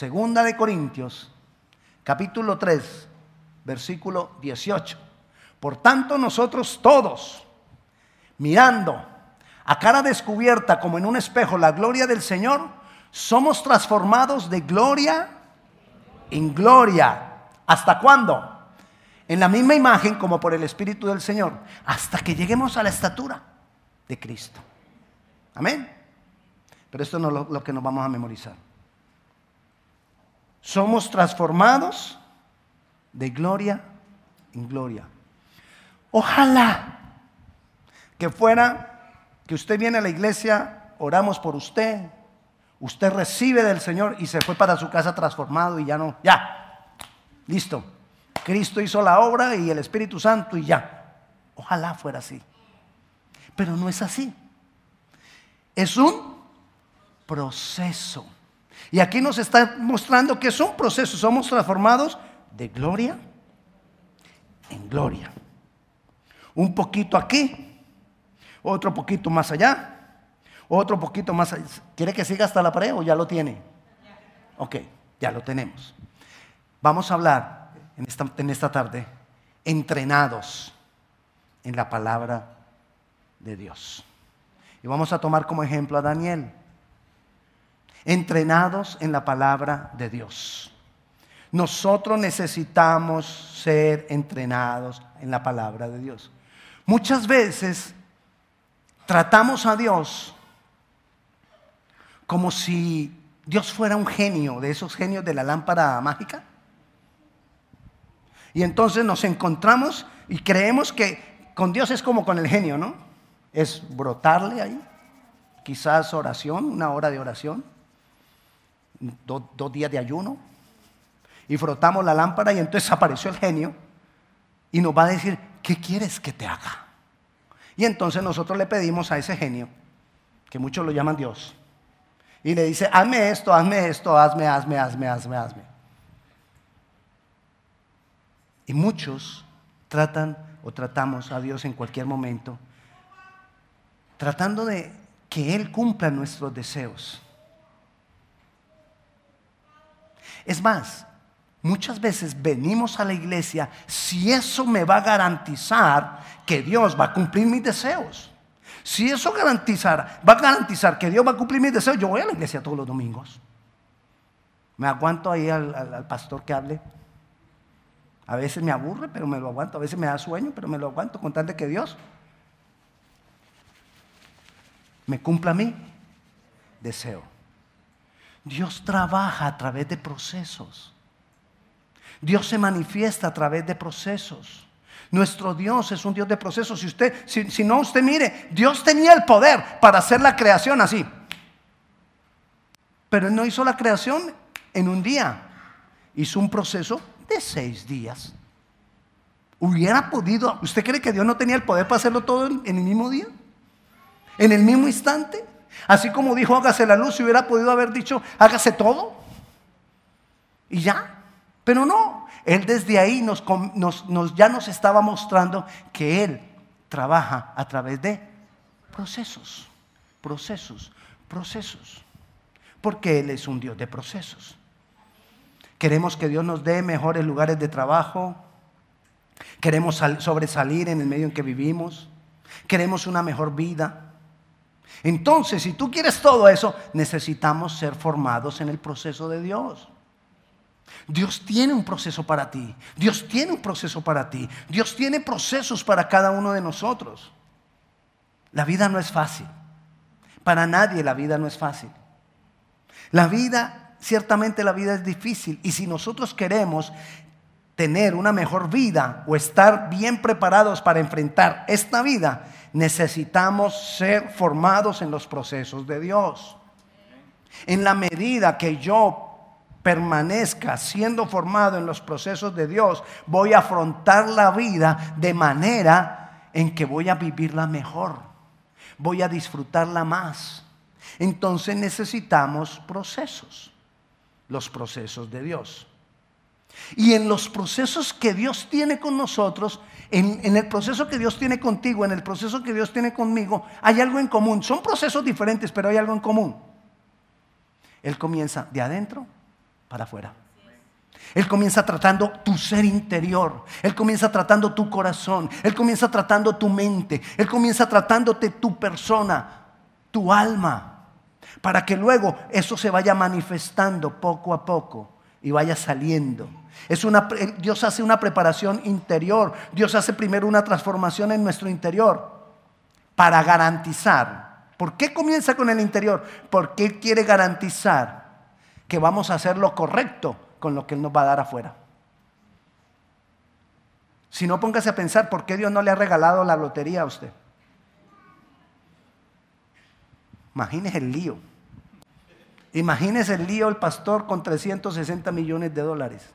Segunda de Corintios, capítulo 3, versículo 18. Por tanto, nosotros todos, mirando a cara descubierta como en un espejo la gloria del Señor, somos transformados de gloria en gloria. ¿Hasta cuándo? En la misma imagen como por el Espíritu del Señor, hasta que lleguemos a la estatura de Cristo. Amén. Pero esto no es lo, que nos vamos a memorizar. Somos transformados de gloria en gloria. Ojalá que fuera que usted viene a la iglesia, oramos por usted, usted recibe del Señor y se fue para su casa transformado y ya no, ya, listo. Cristo hizo la obra y el Espíritu Santo y ya. Ojalá fuera así. Pero no es así. Es un proceso. Y aquí nos está mostrando que es un proceso. Somos transformados de gloria en gloria. Un poquito aquí, otro poquito más allá, otro poquito más allá. ¿Quiere que siga hasta la pared o ya lo tiene? Ok, ya lo tenemos. Vamos a hablar en esta, en esta tarde entrenados en la palabra de Dios. Y vamos a tomar como ejemplo a Daniel. Entrenados en la palabra de Dios. Nosotros necesitamos ser entrenados en la palabra de Dios. Muchas veces tratamos a Dios como si Dios fuera un genio, de esos genios de la lámpara mágica. Y entonces nos encontramos y creemos que con Dios es como con el genio, ¿no? Es brotarle ahí, quizás oración, una hora de oración, dos días de ayuno, y frotamos la lámpara y entonces apareció el genio y nos va a decir, ¿qué quieres que te haga? Y entonces nosotros le pedimos a ese genio, que muchos lo llaman Dios, y le dice, hazme esto, hazme esto, hazme, hazme, hazme, hazme, hazme. Y muchos tratan o tratamos a Dios en cualquier momento, tratando de que Él cumpla nuestros deseos. Es más, muchas veces venimos a la iglesia si eso me va a garantizar que Dios va a cumplir mis deseos. Si eso va a garantizar que Dios va a cumplir mis deseos, yo voy a la iglesia todos los domingos. Me aguanto ahí al, al pastor que hable. A veces me aburre, pero me lo aguanto. A veces me da sueño, pero me lo aguanto con tal de que Dios me cumpla mí deseo. Dios trabaja a través de procesos. Dios se manifiesta a través de procesos. Nuestro Dios es un Dios de procesos. Si usted, si, no, usted mire, Dios tenía el poder para hacer la creación así. Pero Él no hizo la creación en un día. Hizo un proceso de seis días. Hubiera podido, ¿usted cree que Dios no tenía el poder para hacerlo todo en el mismo día? ¿En el mismo instante? Así como dijo, hágase la luz, si hubiera podido haber dicho, hágase todo. Y ya. Pero no, Él desde ahí nos, nos, ya nos estaba mostrando que Él trabaja a través de procesos, procesos, procesos. Porque Él es un Dios de procesos. Queremos que Dios nos dé mejores lugares de trabajo. Queremos sobresalir en el medio en que vivimos. Queremos una mejor vida. Entonces, si tú quieres todo eso, necesitamos ser formados en el proceso de Dios. Dios tiene un proceso para ti. Dios tiene un proceso para ti. Dios tiene procesos para cada uno de nosotros. La vida no es fácil. Para nadie la vida no es fácil. La vida, ciertamente la vida es difícil. Y si nosotros queremos tener una mejor vida o estar bien preparados para enfrentar esta vida, necesitamos ser formados en los procesos de Dios. En la medida que yo permanezca siendo formado en los procesos de Dios, voy a afrontar la vida de manera en que voy a vivirla mejor, voy a disfrutarla más. Entonces necesitamos procesos, los procesos de Dios. Y en los procesos que Dios tiene con nosotros, en, el proceso que Dios tiene contigo, en el proceso que Dios tiene conmigo, hay algo en común. Son procesos diferentes, pero hay algo en común. Él comienza de adentro para afuera. Él comienza tratando tu ser interior. Él comienza tratando tu corazón. Él comienza tratando tu mente. Él comienza tratándote tu persona, tu alma. Para que luego eso se vaya manifestando poco a poco y vaya saliendo. Es una, Dios hace una preparación interior. Dios hace primero una transformación en nuestro interior para garantizar. ¿Por qué comienza con el interior? Porque Él quiere garantizar que vamos a hacer lo correcto con lo que Él nos va a dar afuera. Si no, póngase a pensar por qué Dios no le ha regalado la lotería a usted. Imagínese el lío. Imagínese el lío el pastor con 360 millones de dólares.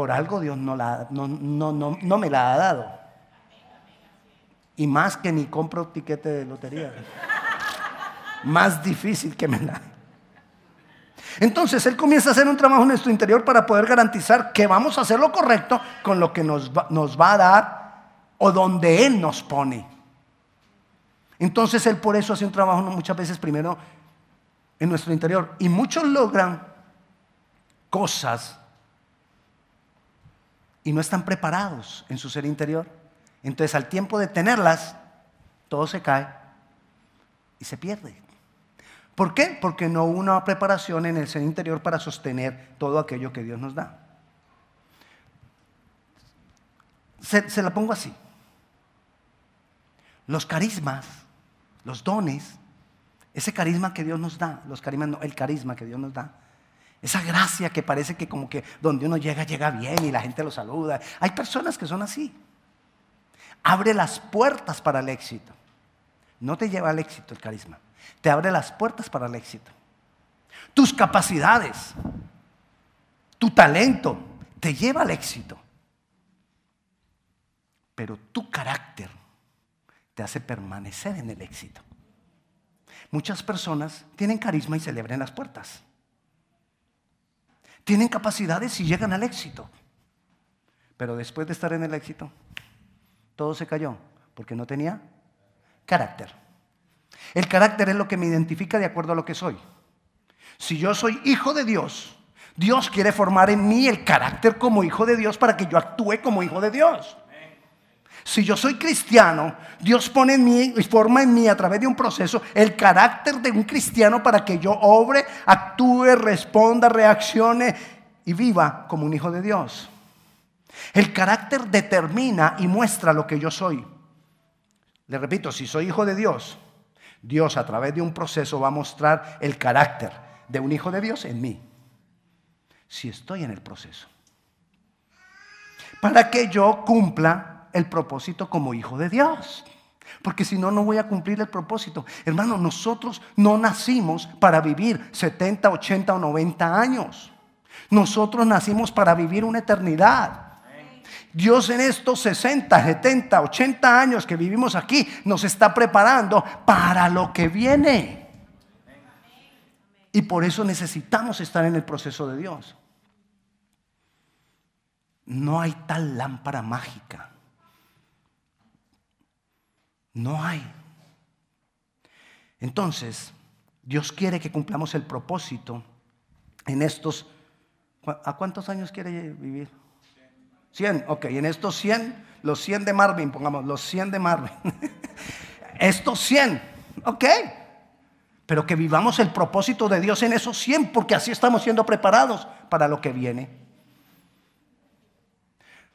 Por algo Dios no, la, no, no, no me la ha dado. Y más que ni compro tiquete de lotería más difícil que me da. Entonces Él comienza a hacer un trabajo en nuestro interior para poder garantizar que vamos a hacer lo correcto con lo que nos va, nos va a dar o donde Él nos pone. Entonces Él por eso hace un trabajo muchas veces primero en nuestro interior. Y muchos logran cosas y no están preparados en su ser interior. Entonces al tiempo de tenerlas, todo se cae y se pierde. ¿Por qué? Porque no hubo una preparación en el ser interior para sostener todo aquello que Dios nos da. Se, la pongo así. Los carismas, los dones, ese carisma que Dios nos da, los carismas, no, el carisma que Dios nos da, esa gracia que parece que como que donde uno llega, llega bien y la gente lo saluda. Hay personas que son así. Abre las puertas para el éxito. No te lleva al éxito el carisma te abre las puertas para el éxito. Tus capacidades, tu talento te lleva al éxito. Pero tu carácter te hace permanecer en el éxito. Muchas personas tienen carisma y se le abren las puertas. Tienen capacidades y llegan al éxito. Pero después de estar en el éxito, todo se cayó porque no tenía carácter. El carácter es lo que me identifica de acuerdo a lo que soy. Si yo soy hijo de Dios, Dios quiere formar en mí el carácter como hijo de Dios para que yo actúe como hijo de Dios. Si yo soy cristiano, Dios pone en mí y forma en mí a través de un proceso el carácter de un cristiano para que yo obre, actúe, responda, reaccione y viva como un hijo de Dios. El carácter determina y muestra lo que yo soy. Le repito, si soy hijo de Dios, Dios a través de un proceso va a mostrar el carácter de un hijo de Dios en mí. Si estoy en el proceso. Para que yo cumpla el propósito como hijo de Dios. Porque si no, no voy a cumplir el propósito. Hermano, nosotros no nacimos para vivir 70, 80 o 90 años. Nosotros nacimos para vivir una eternidad. Dios en estos 60, 70, 80 años que vivimos aquí nos está preparando para lo que viene. Y por eso necesitamos estar en el proceso de Dios. No hay tal lámpara mágica. No hay. Entonces, Dios quiere que cumplamos el propósito en estos... ¿A cuántos años quiere vivir? 100, ok, en estos 100, los 100 de Marvin, pongamos, los 100 de Marvin. estos 100, ok. Pero que vivamos el propósito de Dios en esos 100, porque así estamos siendo preparados para lo que viene.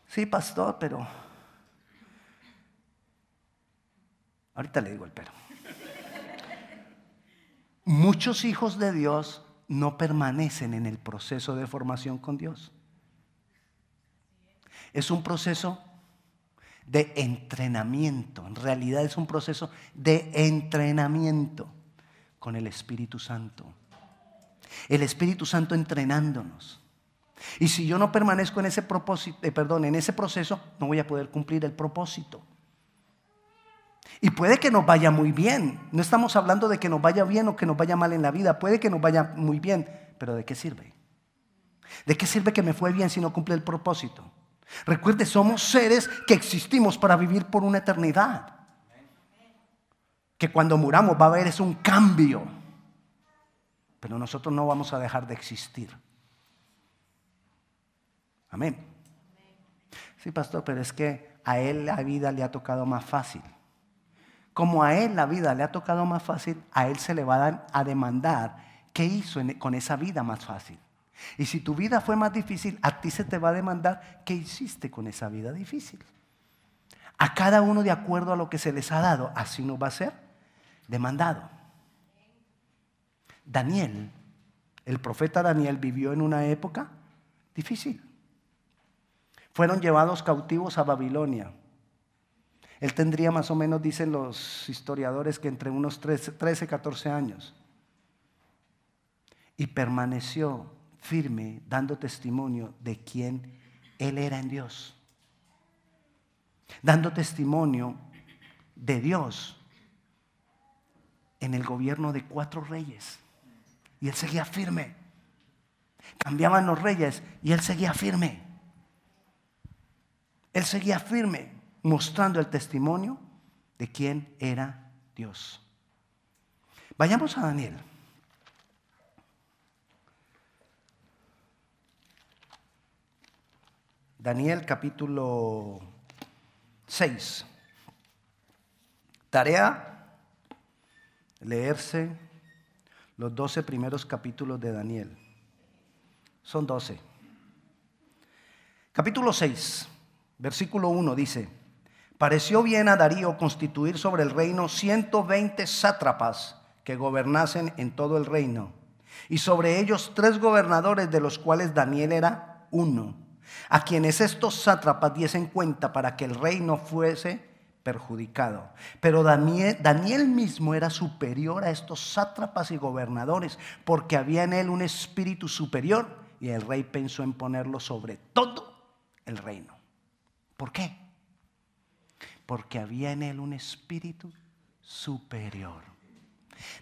Sí, pastor, pero... Ahorita le digo el pero. Muchos hijos de Dios no permanecen en el proceso de formación con Dios. Es un proceso de entrenamiento. En realidad es un proceso de entrenamiento con el Espíritu Santo. El Espíritu Santo entrenándonos. Y si yo no permanezco en ese propósito, eh, perdón, en ese proceso, no voy a poder cumplir el propósito. Y puede que nos vaya muy bien. No estamos hablando de que nos vaya bien o que nos vaya mal en la vida. Puede que nos vaya muy bien. Pero ¿de qué sirve? ¿De qué sirve que me fue bien si no cumple el propósito? Recuerde, somos seres que existimos para vivir por una eternidad. que cuando muramos va a haber es un cambio. Pero nosotros no vamos a dejar de existir. Amén. Sí, pastor, pero es que a él la vida le ha tocado más fácil. Como a él la vida le ha tocado más fácil, a él se le va a demandar qué hizo con esa vida más fácil. Y si tu vida fue más difícil, a ti se te va a demandar qué hiciste con esa vida difícil. A cada uno de acuerdo a lo que se les ha dado, así no va a ser demandado. Daniel, el profeta Daniel vivió en una época difícil. Fueron llevados cautivos a Babilonia. Él tendría más o menos, dicen los historiadores, que entre unos 13, 13 14 años. Y permaneció firme dando testimonio de quién Él era en Dios. Dando testimonio de Dios en el gobierno de cuatro reyes. Y Él seguía firme. Cambiaban los reyes y Él seguía firme. Él seguía firme mostrando el testimonio de quién era Dios. Vayamos a Daniel. Daniel capítulo 6. Tarea, leerse los 12 primeros capítulos de Daniel. Son 12. Capítulo 6, versículo 1 dice, pareció bien a Darío constituir sobre el reino 120 sátrapas que gobernasen en todo el reino, y sobre ellos tres gobernadores de los cuales Daniel era uno a quienes estos sátrapas diesen cuenta para que el rey no fuese perjudicado. Pero Daniel, Daniel, mismo era superior a estos sátrapas y gobernadores, porque había en él un espíritu superior y el rey pensó en ponerlo sobre todo el reino. ¿Por qué? Porque había en él un espíritu superior.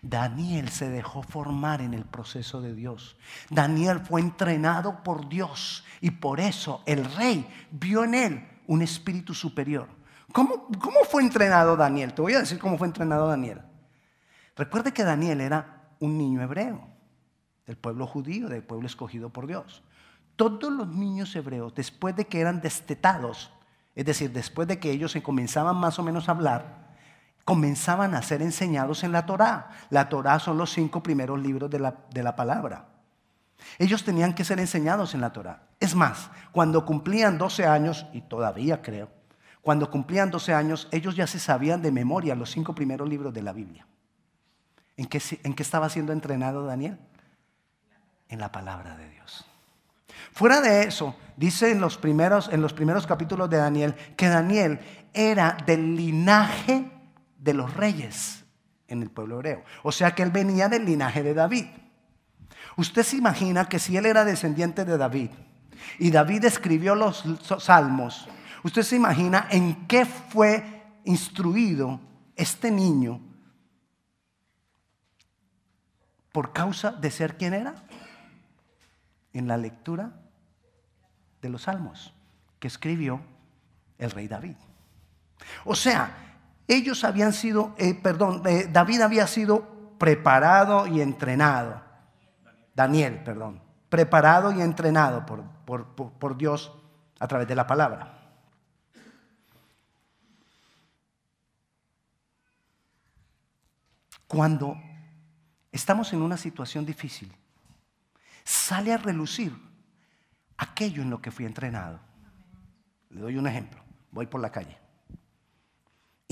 Daniel se dejó formar en el proceso de Dios. Daniel fue entrenado por Dios y por eso el rey vio en él un espíritu superior. ¿Cómo, ¿Cómo, fue entrenado Daniel? Te voy a decir cómo fue entrenado Daniel. Recuerde que Daniel era un niño hebreo, del pueblo judío, del pueblo escogido por Dios. Todos los niños hebreos, después de que eran destetados, es decir, después de que ellos se comenzaban más o menos a hablar, comenzaban a ser enseñados en la Torá. La Torá son los cinco primeros libros de la, de la palabra. Ellos tenían que ser enseñados en la Torá. Es más, cuando cumplían 12 años, y todavía creo, cuando cumplían 12 años, ellos ya se sabían de memoria los cinco primeros libros de la Biblia. ¿En qué, en qué estaba siendo entrenado Daniel? En la palabra de Dios. Fuera de eso, dice en los primeros, en los primeros capítulos de Daniel que Daniel era del linaje de los reyes en el pueblo hebreo. O sea que él venía del linaje de David. Usted se imagina que si él era descendiente de David y David escribió los salmos, usted se imagina en qué fue instruido este niño por causa de ser quien era en la lectura de los salmos que escribió el rey David. O sea, ellos habían sido, eh, perdón, eh, David había sido preparado y entrenado. Daniel, perdón, preparado y entrenado por, por Dios a través de la palabra. Cuando estamos en una situación difícil, sale a relucir aquello en lo que fui entrenado. Le doy un ejemplo. Voy por la calle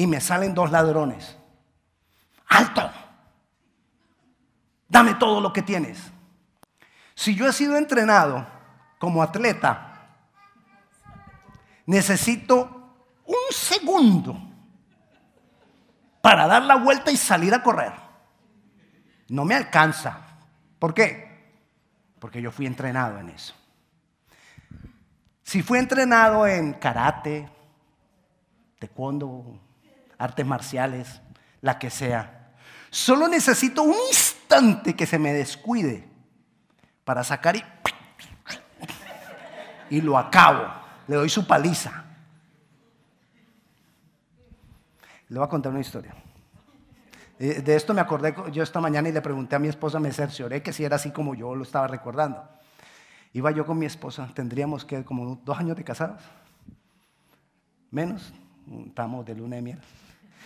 y me salen dos ladrones. ¡Alto! Dame todo lo que tienes. Si yo he sido entrenado como atleta, necesito un segundo para dar la vuelta y salir a correr. No me alcanza. ¿Por qué? Porque yo fui entrenado en eso. Si fui entrenado en karate, taekwondo, artes marciales, la que sea. Solo necesito un instante que se me descuide para sacar y, y lo acabo. Le doy su paliza. Le voy a contar una historia. Eh, de esto me acordé yo esta mañana y le pregunté a mi esposa, me cercioré que si era así como yo lo estaba recordando. Iba yo con mi esposa, tendríamos que como dos años de casados, menos, estamos de luna de miel.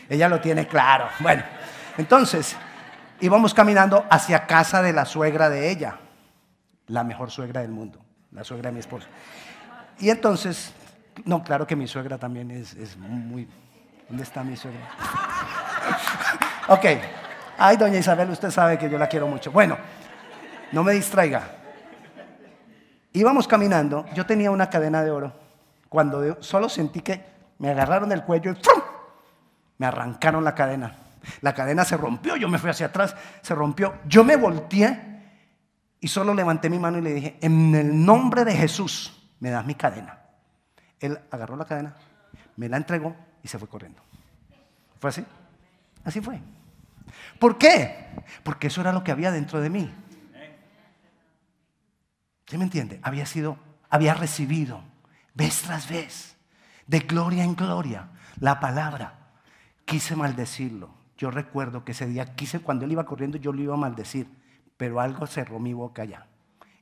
Ella lo tiene claro. Bueno, entonces íbamos caminando hacia casa de la suegra de ella, la mejor suegra del mundo, la suegra de mi esposa. Y entonces, no, claro que mi suegra también es, es muy... ¿Dónde está mi suegra? Ok. Ay, doña Isabel, usted sabe que yo la quiero mucho. Bueno, no me distraiga. Íbamos caminando, yo tenía una cadena de oro, cuando solo sentí que me agarraron del cuello y ¡frum! me arrancaron la cadena. La cadena se rompió, yo me fui hacia atrás, se rompió. Yo me volteé y solo levanté mi mano y le dije, en el nombre de Jesús, me das mi cadena. Él agarró la cadena, me la entregó y se fue corriendo. ¿Fue así? Así fue. ¿Por qué? Porque eso era lo que había dentro de mí. ¿Sí me entiende? Había sido, había recibido vez tras vez, de gloria en gloria, la palabra. Quise maldecirlo. Yo recuerdo que ese día quise, cuando él iba corriendo, yo lo iba a maldecir, pero algo cerró mi boca allá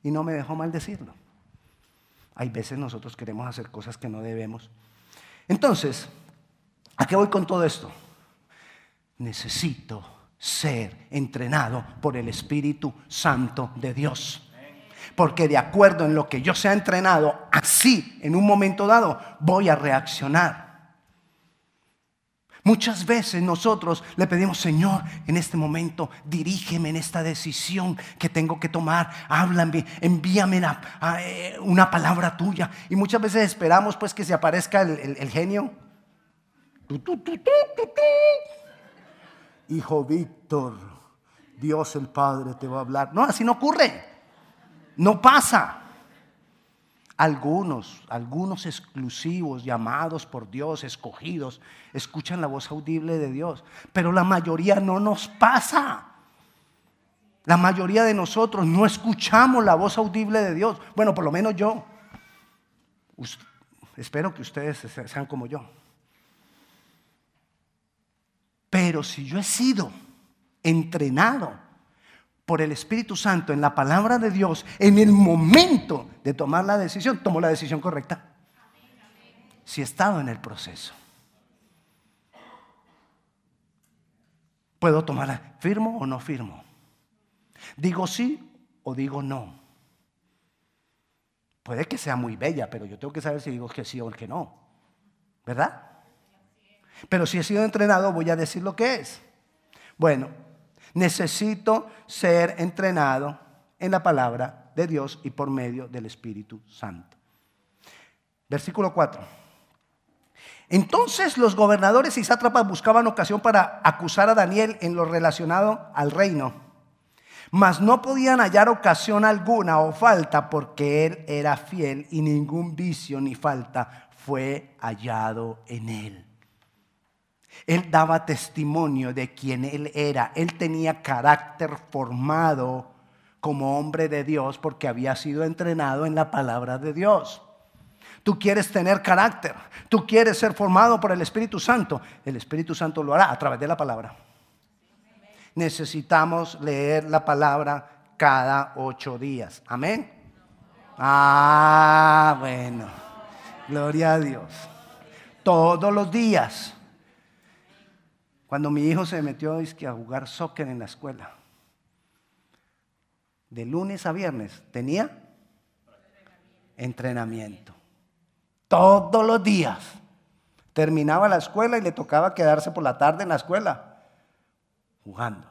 y no me dejó maldecirlo. Hay veces nosotros queremos hacer cosas que no debemos. Entonces, ¿a qué voy con todo esto? Necesito ser entrenado por el Espíritu Santo de Dios. Porque de acuerdo en lo que yo sea entrenado, así en un momento dado voy a reaccionar. Muchas veces nosotros le pedimos, Señor, en este momento, dirígeme en esta decisión que tengo que tomar. Háblame, envíame eh, una, palabra tuya. Y muchas veces esperamos pues que se aparezca el, genio. Hijo Víctor, Dios el Padre te va a hablar. No, así no ocurre. No pasa. Algunos, algunos exclusivos, llamados por Dios, escogidos, escuchan la voz audible de Dios, pero la mayoría no nos pasa. La mayoría de nosotros no escuchamos la voz audible de Dios. Bueno, por lo menos yo. Espero que ustedes sean como yo. Pero si yo he sido entrenado por el Espíritu Santo en la palabra de Dios, en el momento de tomar la decisión, tomo la decisión correcta. Si he estado en el proceso. Puedo tomarla, firmo o no firmo. Digo sí o digo no. Puede que sea muy bella, pero yo tengo que saber si digo que sí o que no. ¿Verdad? Pero si he sido entrenado, voy a decir lo que es. Bueno, Necesito ser entrenado en la palabra de Dios y por medio del Espíritu Santo. Versículo 4. Entonces los gobernadores y sátrapas buscaban ocasión para acusar a Daniel en lo relacionado al reino, mas no podían hallar ocasión alguna o falta porque él era fiel y ningún vicio ni falta fue hallado en él. Él daba testimonio de quién él era. Él tenía carácter formado como hombre de Dios porque había sido entrenado en la palabra de Dios. Tú quieres tener carácter, tú quieres ser formado por el Espíritu Santo. El Espíritu Santo lo hará a través de la palabra. Necesitamos leer la palabra cada ocho días. Amén. Ah, bueno. Gloria a Dios. Todos los días. Cuando mi hijo se metió a jugar soccer en la escuela, de lunes a viernes tenía entrenamiento. Todos los días. Terminaba la escuela y le tocaba quedarse por la tarde en la escuela jugando.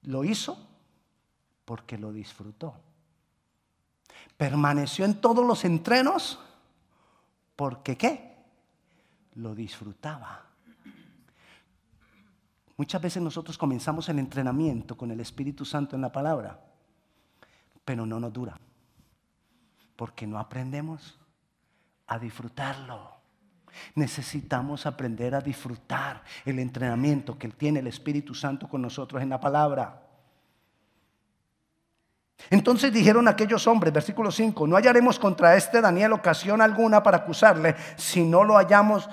Lo hizo porque lo disfrutó. Permaneció en todos los entrenos porque ¿qué? Lo disfrutaba. Muchas veces nosotros comenzamos el entrenamiento con el Espíritu Santo en la palabra, pero no nos dura, porque no aprendemos a disfrutarlo. Necesitamos aprender a disfrutar el entrenamiento que tiene el Espíritu Santo con nosotros en la palabra. Entonces dijeron aquellos hombres, versículo 5, no hallaremos contra este Daniel ocasión alguna para acusarle si no lo hallamos,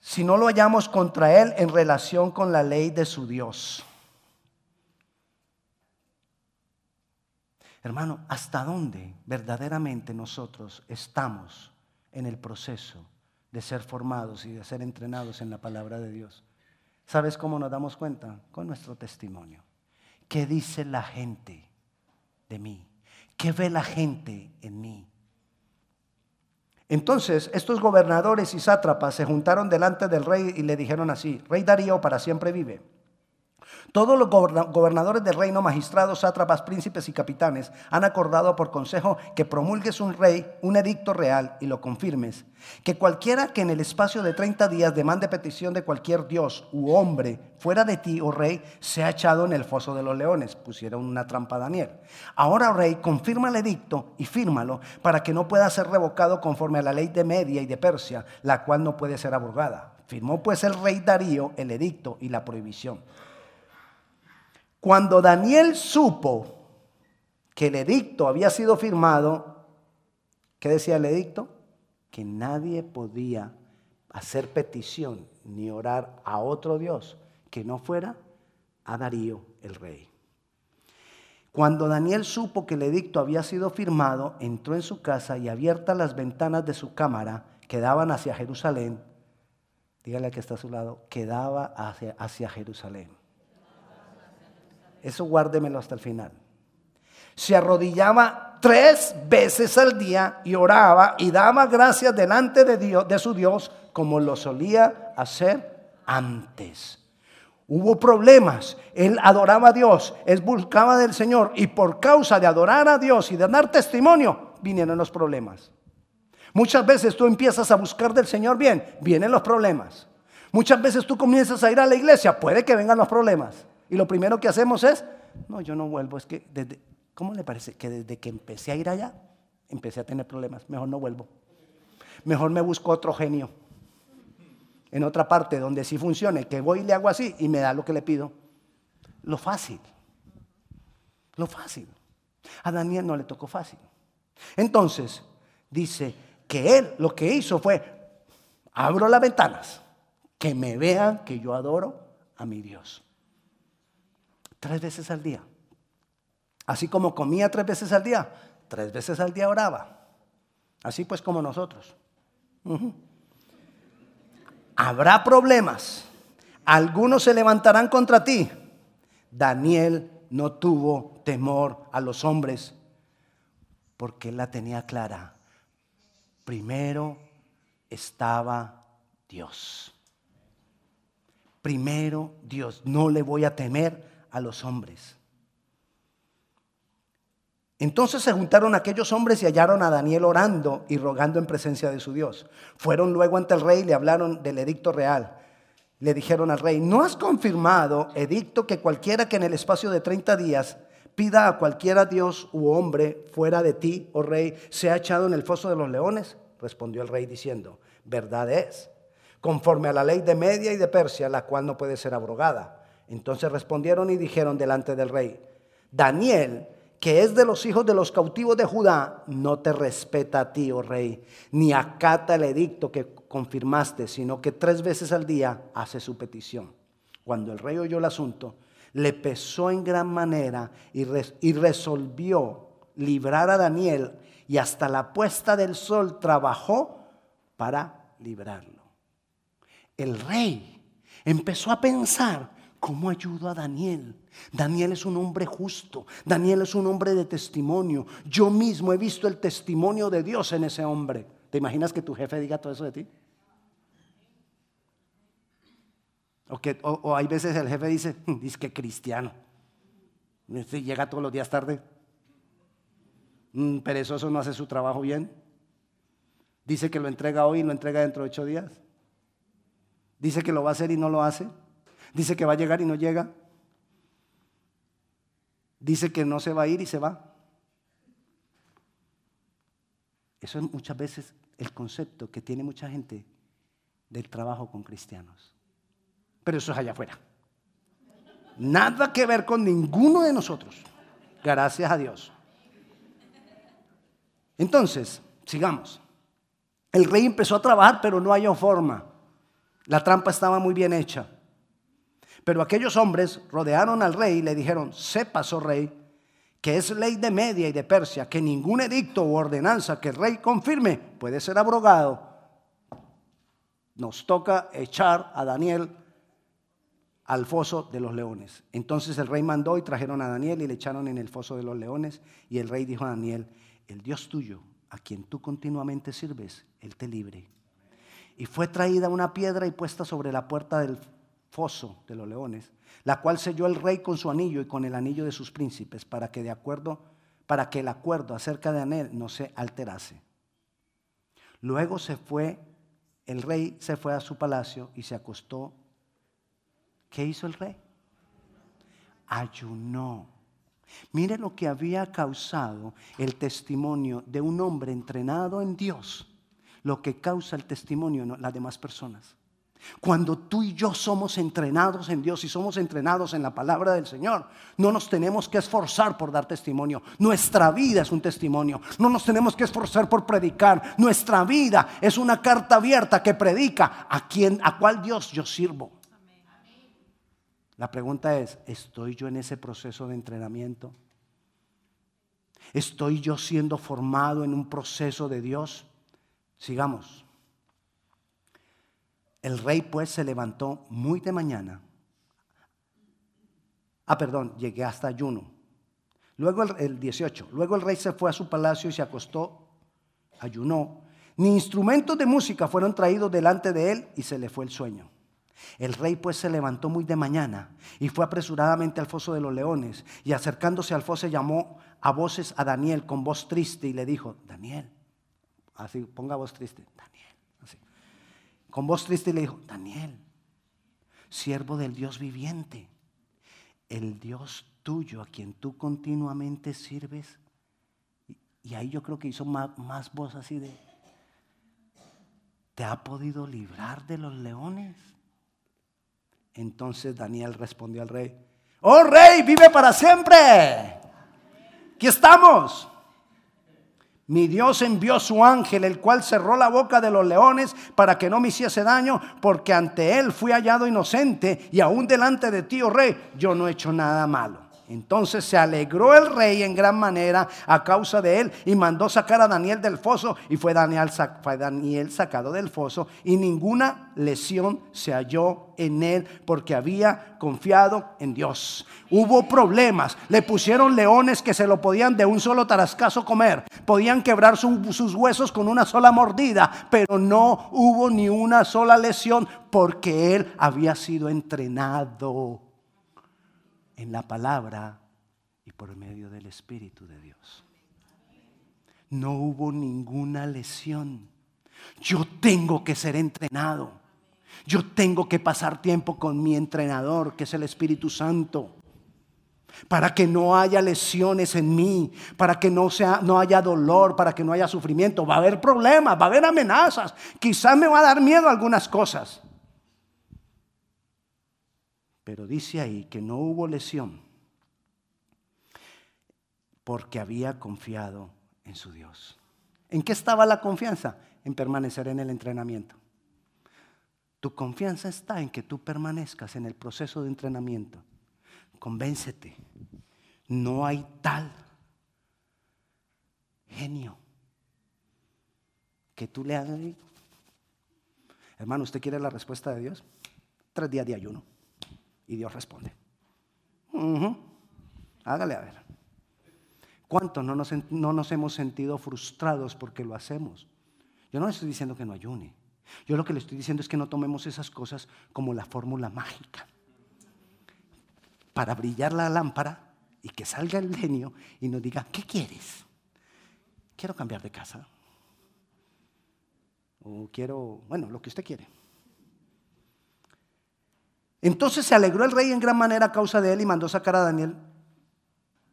si no lo hallamos contra él en relación con la ley de su Dios. Hermano, ¿hasta dónde verdaderamente nosotros estamos en el proceso de ser formados y de ser entrenados en la palabra de Dios? ¿Sabes cómo nos damos cuenta? Con nuestro testimonio. ¿Qué dice la gente mí? ¿Qué ve la gente en mí? Entonces estos gobernadores y sátrapas se juntaron delante del rey y le dijeron así, Rey Darío para siempre vive. Todos los gobernadores del reino, magistrados, sátrapas, príncipes y capitanes han acordado por consejo que promulgues un rey, un edicto real y lo confirmes. Que cualquiera que en el espacio de 30 días demande petición de cualquier dios u hombre fuera de ti, oh rey, sea echado en el foso de los leones. Pusieron una trampa a Daniel. Ahora, oh rey, confirma el edicto y fírmalo para que no pueda ser revocado conforme a la ley de Media y de Persia, la cual no puede ser abrogada. Firmó pues el rey Darío el edicto y la prohibición. Cuando Daniel supo que el edicto había sido firmado, ¿qué decía el edicto? Que nadie podía hacer petición ni orar a otro Dios que no fuera a Darío el rey. Cuando Daniel supo que el edicto había sido firmado, entró en su casa y abiertas las ventanas de su cámara que daban hacia Jerusalén, dígale que está a su lado, que daba hacia, hacia Jerusalén. Eso guárdemelo hasta el final. Se arrodillaba tres veces al día y oraba y daba gracias delante de, Dios, de su Dios como lo solía hacer antes. Hubo problemas, él adoraba a Dios, él buscaba del Señor y por causa de adorar a Dios y de dar testimonio, vinieron los problemas. Muchas veces tú empiezas a buscar del Señor bien, vienen los problemas. Muchas veces tú comienzas a ir a la iglesia, puede que vengan los problemas. Y lo primero que hacemos es, no, yo no vuelvo, es que desde, ¿cómo le parece? Que desde que empecé a ir allá, empecé a tener problemas, mejor no vuelvo. Mejor me busco otro genio. En otra parte donde sí funcione, que voy y le hago así y me da lo que le pido. Lo fácil. Lo fácil. A Daniel no le tocó fácil. Entonces, dice que él lo que hizo fue, abro las ventanas, que me vean que yo adoro a mi Dios. Tres veces al día. Así como comía tres veces al día, tres veces al día oraba. Así pues como nosotros. Habrá problemas. Algunos se levantarán contra ti. Daniel no tuvo temor a los hombres porque él la tenía clara. Primero estaba Dios. Primero Dios. No le voy a temer a los hombres. Entonces se juntaron aquellos hombres y hallaron a Daniel orando y rogando en presencia de su Dios. Fueron luego ante el rey y le hablaron del edicto real. Le dijeron al rey, ¿no has confirmado, edicto, que cualquiera que en el espacio de 30 días pida a cualquiera Dios u hombre fuera de ti, oh rey, sea echado en el foso de los leones? Respondió el rey diciendo, verdad es, conforme a la ley de Media y de Persia, la cual no puede ser abrogada. Entonces respondieron y dijeron delante del rey, Daniel, que es de los hijos de los cautivos de Judá, no te respeta a ti, oh rey, ni acata el edicto que confirmaste, sino que tres veces al día hace su petición. Cuando el rey oyó el asunto, le pesó en gran manera y, y resolvió librar a Daniel y hasta la puesta del sol trabajó para librarlo. El rey empezó a pensar ¿Cómo ayudo a Daniel? Daniel es un hombre justo, Daniel es un hombre de testimonio. Yo mismo he visto el testimonio de Dios en ese hombre. ¿Te imaginas que tu jefe diga todo eso de ti? O, que, o, hay veces el jefe dice, hmm, dice que cristiano. Este llega todos los días tarde. Un perezoso no hace su trabajo bien. Dice que lo entrega hoy y lo entrega dentro de ocho días. Dice que lo va a hacer y no lo hace. Dice que va a llegar y no llega. Dice que no se va a ir y se va. Eso es muchas veces el concepto que tiene mucha gente del trabajo con cristianos. Pero eso es allá afuera. Nada que ver con ninguno de nosotros. Gracias a Dios. Entonces, sigamos. El rey empezó a trabajar, pero no halló forma. La trampa estaba muy bien hecha. Pero aquellos hombres rodearon al rey y le dijeron, sepas, oh rey, que es ley de Media y de Persia, que ningún edicto u ordenanza que el rey confirme puede ser abrogado. Nos toca echar a Daniel al foso de los leones. Entonces el rey mandó y trajeron a Daniel y le echaron en el foso de los leones. Y el rey dijo a Daniel, el Dios tuyo, a quien tú continuamente sirves, él te libre. Y fue traída una piedra y puesta sobre la puerta del foso de los leones, la cual selló el rey con su anillo y con el anillo de sus príncipes, para que de acuerdo, para que el acuerdo acerca de Daniel no se alterase. Luego se fue, el rey se fue a su palacio y se acostó ¿Qué hizo el rey? Ayunó. Mire lo que había causado el testimonio de un hombre entrenado en Dios, lo que causa el testimonio de las demás personas. Cuando tú y yo somos entrenados en Dios y somos entrenados en la palabra del Señor, no nos tenemos que esforzar por dar testimonio. Nuestra vida es un testimonio. No nos tenemos que esforzar por predicar. Nuestra vida es una carta abierta que predica a quien a cuál Dios yo sirvo. La pregunta es, ¿estoy yo en ese proceso de entrenamiento? ¿Estoy yo siendo formado en un proceso de Dios? Sigamos. El rey pues se levantó muy de mañana. Ah, perdón, llegué hasta ayuno. Luego el, el 18. Luego el rey se fue a su palacio y se acostó, ayunó. Ni instrumentos de música fueron traídos delante de él y se le fue el sueño. El rey pues se levantó muy de mañana y fue apresuradamente al foso de los leones y acercándose al foso llamó a voces a Daniel con voz triste y le dijo, Daniel, así ponga voz triste, Daniel. Con voz triste le dijo, Daniel, siervo del Dios viviente, el Dios tuyo a quien tú continuamente sirves. Y ahí yo creo que hizo más, más voz así de, ¿te ha podido librar de los leones? Entonces Daniel respondió al rey, oh rey, vive para siempre. Aquí estamos. Mi Dios envió su ángel, el cual cerró la boca de los leones para que no me hiciese daño, porque ante él fui hallado inocente y aún delante de ti, oh rey, yo no he hecho nada malo. Entonces se alegró el rey en gran manera a causa de él y mandó sacar a Daniel del foso y fue Daniel, sacado del foso y ninguna lesión se halló en él porque había confiado en Dios. Hubo problemas, le pusieron leones que se lo podían de un solo tarascazo comer, podían quebrar sus huesos con una sola mordida, pero no hubo ni una sola lesión porque él había sido entrenado en la palabra y por medio del Espíritu de Dios. No hubo ninguna lesión. Yo tengo que ser entrenado. Yo tengo que pasar tiempo con mi entrenador, que es el Espíritu Santo, para que no haya lesiones en mí, para que no, sea, no haya dolor, para que no haya sufrimiento. Va a haber problemas, va a haber amenazas. Quizás me va a dar miedo algunas cosas. Pero dice ahí que no hubo lesión porque había confiado en su Dios. ¿En qué estaba la confianza? En permanecer en el entrenamiento. Tu confianza está en que tú permanezcas en el proceso de entrenamiento. Convéncete. No hay tal genio que tú le hagas. Hermano, ¿usted quiere la respuesta de Dios? Tres días de ayuno. Y Dios responde. Hágale a ver. ¿Cuántos no nos, no nos hemos sentido frustrados porque lo hacemos? Yo no le estoy diciendo que no ayune. Yo lo que le estoy diciendo es que no tomemos esas cosas como la fórmula mágica. Para brillar la lámpara y que salga el genio y nos diga, ¿qué quieres? Quiero cambiar de casa. O quiero, bueno, lo que usted quiere. Entonces se alegró el rey en gran manera a causa de él y mandó sacar a Daniel.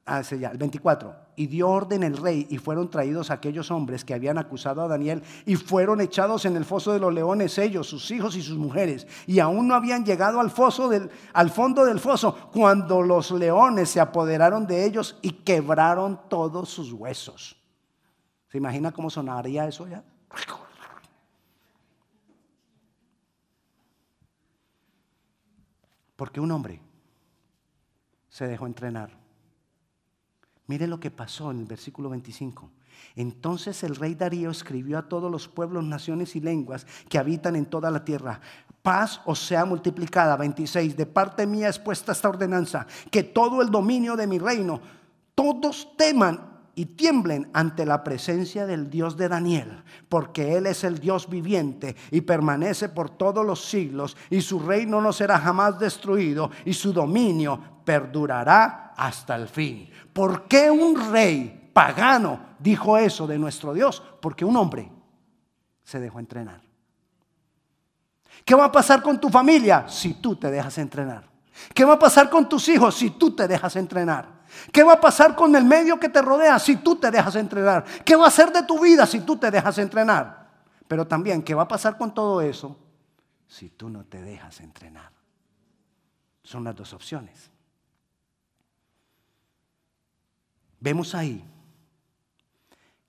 Ah, ese ya, el 24. Y dio orden el rey y fueron traídos aquellos hombres que habían acusado a Daniel y fueron echados en el foso de los leones ellos, sus hijos y sus mujeres. Y aún no habían llegado al foso del, al fondo del foso cuando los leones se apoderaron de ellos y quebraron todos sus huesos. ¿Se imagina cómo sonaría eso ya? Porque un hombre se dejó entrenar. Mire lo que pasó en el versículo 25. Entonces el rey Darío escribió a todos los pueblos, naciones y lenguas que habitan en toda la tierra. Paz os sea multiplicada. 26. De parte mía es puesta esta ordenanza, que todo el dominio de mi reino, todos teman y tiemblen ante la presencia del Dios de Daniel, porque Él es el Dios viviente y permanece por todos los siglos, y su reino no será jamás destruido, y su dominio perdurará hasta el fin. ¿Por qué un rey pagano dijo eso de nuestro Dios? Porque un hombre se dejó entrenar. ¿Qué va a pasar con tu familia si tú te dejas entrenar? ¿Qué va a pasar con tus hijos si tú te dejas entrenar? ¿Qué va a pasar con el medio que te rodea si tú te dejas entrenar? ¿Qué va a hacer de tu vida si tú te dejas entrenar? Pero también, ¿qué va a pasar con todo eso si tú no te dejas entrenar? Son las dos opciones. Vemos ahí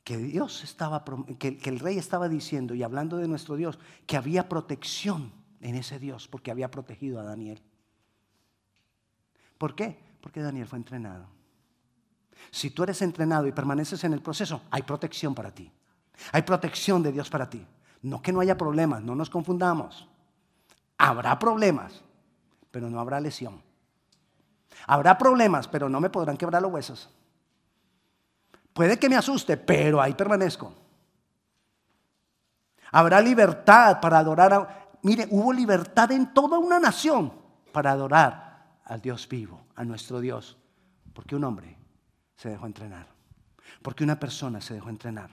que Dios estaba, que, el rey estaba diciendo y hablando de nuestro Dios, que había protección en ese Dios porque había protegido a Daniel. ¿Por qué? Porque Daniel fue entrenado. Si tú eres entrenado y permaneces en el proceso, hay protección para ti. Hay protección de Dios para ti. No que no haya problemas, no nos confundamos. Habrá problemas, pero no habrá lesión. Habrá problemas, pero no me podrán quebrar los huesos. Puede que me asuste, pero ahí permanezco. Habrá libertad para adorar a... Mire, hubo libertad en toda una nación para adorar al Dios vivo a nuestro Dios. Porque un hombre se dejó entrenar. Porque una persona se dejó entrenar.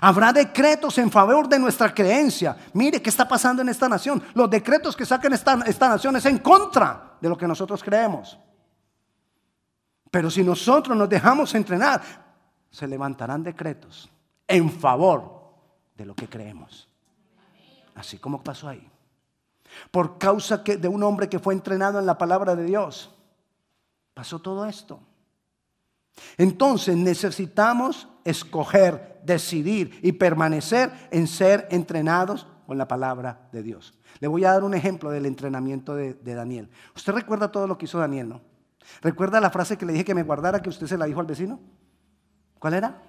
Habrá decretos en favor de nuestra creencia. Mire qué está pasando en esta nación. Los decretos que saquen esta, esta nación es en contra de lo que nosotros creemos. Pero si nosotros nos dejamos entrenar, se levantarán decretos en favor de lo que creemos. Así como pasó ahí. Por causa de un hombre que fue entrenado en la palabra de Dios pasó todo esto. Entonces necesitamos escoger, decidir y permanecer en ser entrenados con la palabra de Dios. Le voy a dar un ejemplo del entrenamiento de, Daniel. Usted recuerda todo lo que hizo Daniel, ¿no? ¿Recuerda la frase que le dije que me guardara que usted se la dijo al vecino? ¿Cuál era?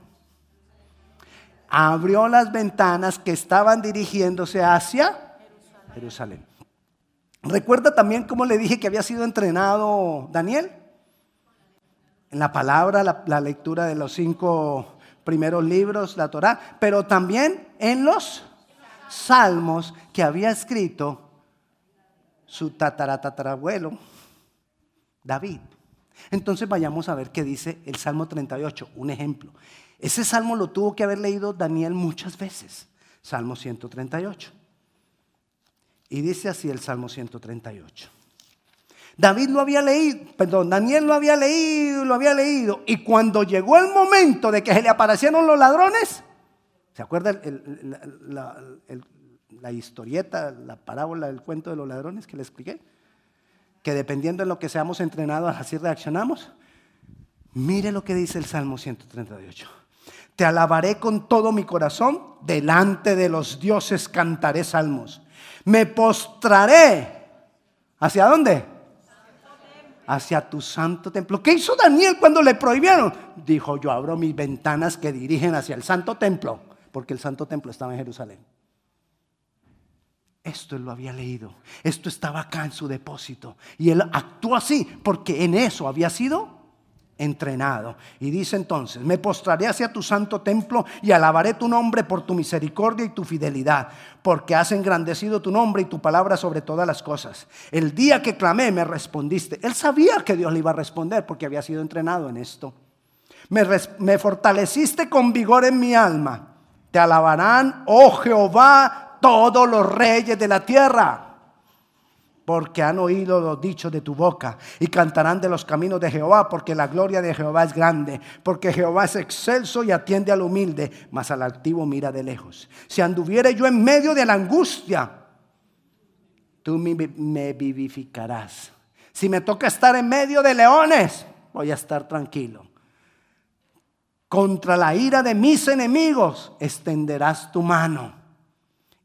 Abrió las ventanas que estaban dirigiéndose hacia Jerusalén. ¿Recuerda también cómo le dije que había sido entrenado Daniel? en la palabra, la, lectura de los cinco primeros libros, la Torá, pero también en los salmos que había escrito su tataratatarabuelo, David. Entonces vayamos a ver qué dice el Salmo 38, un ejemplo. Ese salmo lo tuvo que haber leído Daniel muchas veces, Salmo 138. Y dice así el Salmo 138. David lo había leído, perdón, Daniel lo había leído, lo había leído. Y cuando llegó el momento de que se le aparecieron los ladrones, ¿se acuerda la, historieta, la parábola, el cuento de los ladrones que le expliqué? Que dependiendo de lo que seamos entrenados, así reaccionamos. Mire lo que dice el Salmo 138. Te alabaré con todo mi corazón, delante de los dioses cantaré salmos. Me postraré. ¿Hacia dónde? hacia tu santo templo. ¿Qué hizo Daniel cuando le prohibieron? Dijo, yo abro mis ventanas que dirigen hacia el santo templo, porque el santo templo estaba en Jerusalén. Esto él lo había leído, esto estaba acá en su depósito. Y él actuó así porque en eso había sido entrenado. Y dice entonces, me postraré hacia tu santo templo y alabaré tu nombre por tu misericordia y tu fidelidad, porque has engrandecido tu nombre y tu palabra sobre todas las cosas. El día que clamé me respondiste. Él sabía que Dios le iba a responder porque había sido entrenado en esto. Me, me fortaleciste con vigor en mi alma. Te alabarán, oh Jehová, todos los reyes de la tierra porque han oído los dichos de tu boca y cantarán de los caminos de Jehová, porque la gloria de Jehová es grande, porque Jehová es excelso y atiende al humilde, mas al altivo mira de lejos. Si anduviere yo en medio de la angustia, tú me vivificarás. Si me toca estar en medio de leones, voy a estar tranquilo. Contra la ira de mis enemigos extenderás tu mano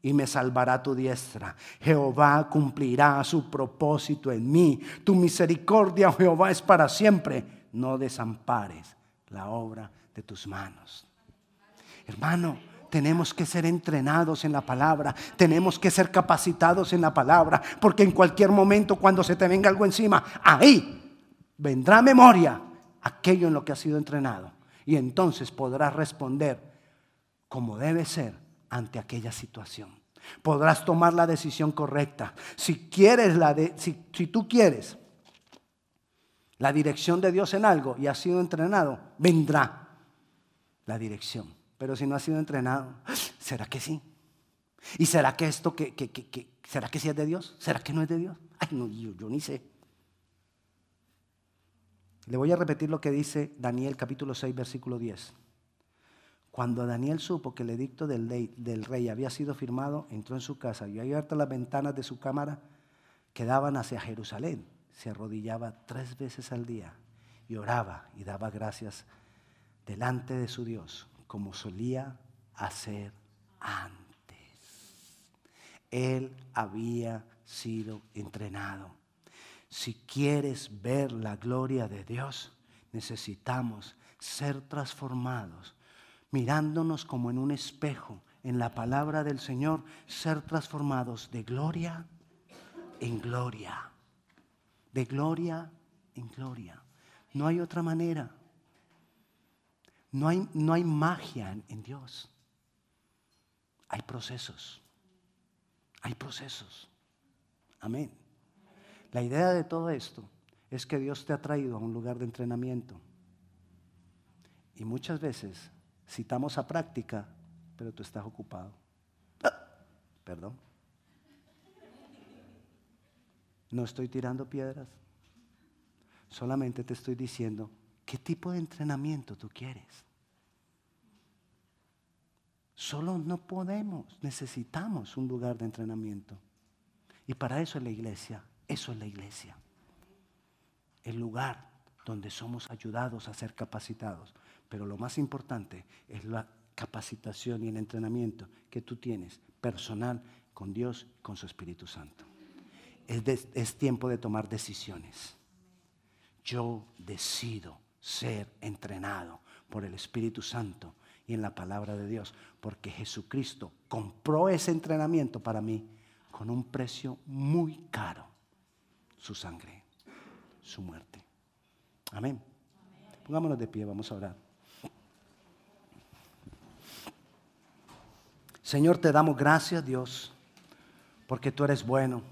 y me salvará tu diestra. Jehová cumplirá su propósito en mí. Tu misericordia, oh Jehová, es para siempre. No desampares la obra de tus manos. Hermano, tenemos que ser entrenados en la palabra, tenemos que ser capacitados en la palabra, porque en cualquier momento cuando se te venga algo encima, ahí vendrá memoria aquello en lo que has sido entrenado. Y entonces podrás responder como debe ser ante aquella situación. Podrás tomar la decisión correcta. Si quieres la de, si, si tú quieres la dirección de Dios en algo y has sido entrenado, vendrá la dirección. Pero si no has sido entrenado, ¿será que sí? ¿Y será que esto que, será que sí es de Dios? ¿Será que no es de Dios? Ay, no, yo, yo ni sé. Le voy a repetir lo que dice Daniel capítulo 6, versículo 10. Cuando Daniel supo que el edicto del rey, del rey, había sido firmado, entró en su casa y abierto las ventanas de su cámara que daban hacia Jerusalén. Se arrodillaba tres veces al día y oraba y daba gracias delante de su Dios, como solía hacer antes. Él había sido entrenado. Si quieres ver la gloria de Dios, necesitamos ser transformados mirándonos como en un espejo, en la palabra del Señor, ser transformados de gloria en gloria. De gloria en gloria. No hay otra manera. No hay, no hay magia en, en Dios. Hay procesos. Hay procesos. Amén. La idea de todo esto es que Dios te ha traído a un lugar de entrenamiento. Y muchas veces citamos a práctica, pero tú estás ocupado. Ah, perdón. No estoy tirando piedras. Solamente te estoy diciendo qué tipo de entrenamiento tú quieres. Solo no podemos, necesitamos un lugar de entrenamiento. Y para eso es la iglesia, eso es la iglesia. El lugar donde somos ayudados a ser capacitados. Pero lo más importante es la capacitación y el entrenamiento que tú tienes personal con Dios, con su Espíritu Santo. Es, tiempo de tomar decisiones. Yo decido ser entrenado por el Espíritu Santo y en la palabra de Dios, porque Jesucristo compró ese entrenamiento para mí con un precio muy caro, su sangre, su muerte. Amén. Pongámonos de pie, vamos a orar. Señor, te damos gracias, Dios, porque tú eres bueno.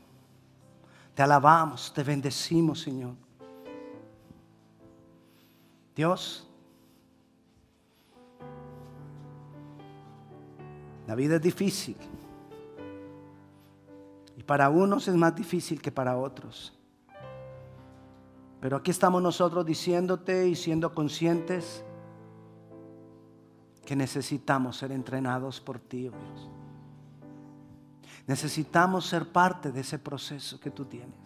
Te alabamos, te bendecimos, Señor. Dios, la vida es difícil. Y para unos es más difícil que para otros. Pero aquí estamos nosotros diciéndote y siendo conscientes que necesitamos ser entrenados por ti, oh Dios. Necesitamos ser parte de ese proceso que tú tienes.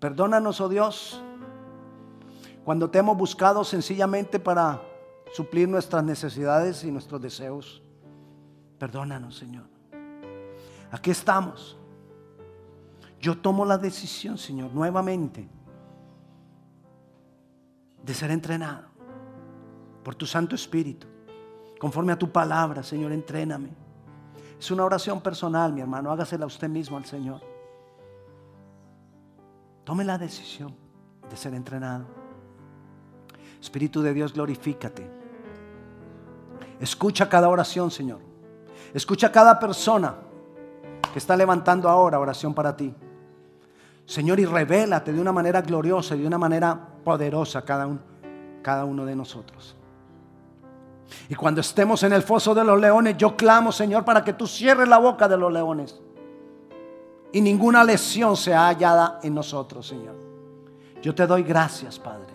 Perdónanos, oh Dios, cuando te hemos buscado sencillamente para suplir nuestras necesidades y nuestros deseos. Perdónanos, Señor. Aquí estamos. Yo tomo la decisión, Señor, nuevamente de ser entrenado por tu Santo Espíritu, conforme a tu palabra, Señor, entréname. Es una oración personal, mi hermano, hágasela usted mismo al Señor. Tome la decisión de ser entrenado. Espíritu de Dios, glorifícate. Escucha cada oración, Señor. Escucha cada persona que está levantando ahora oración para ti. Señor, y revélate de una manera gloriosa y de una manera poderosa cada uno, cada uno de nosotros. Y cuando estemos en el foso de los leones, yo clamo, Señor, para que tú cierres la boca de los leones. Y ninguna lesión sea hallada en nosotros, Señor. Yo te doy gracias, Padre.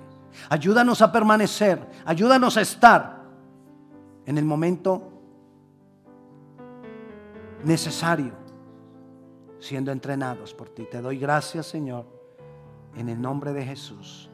Ayúdanos a permanecer, ayúdanos a estar en el momento necesario, siendo entrenados por ti. Te doy gracias, Señor, en el nombre de Jesús.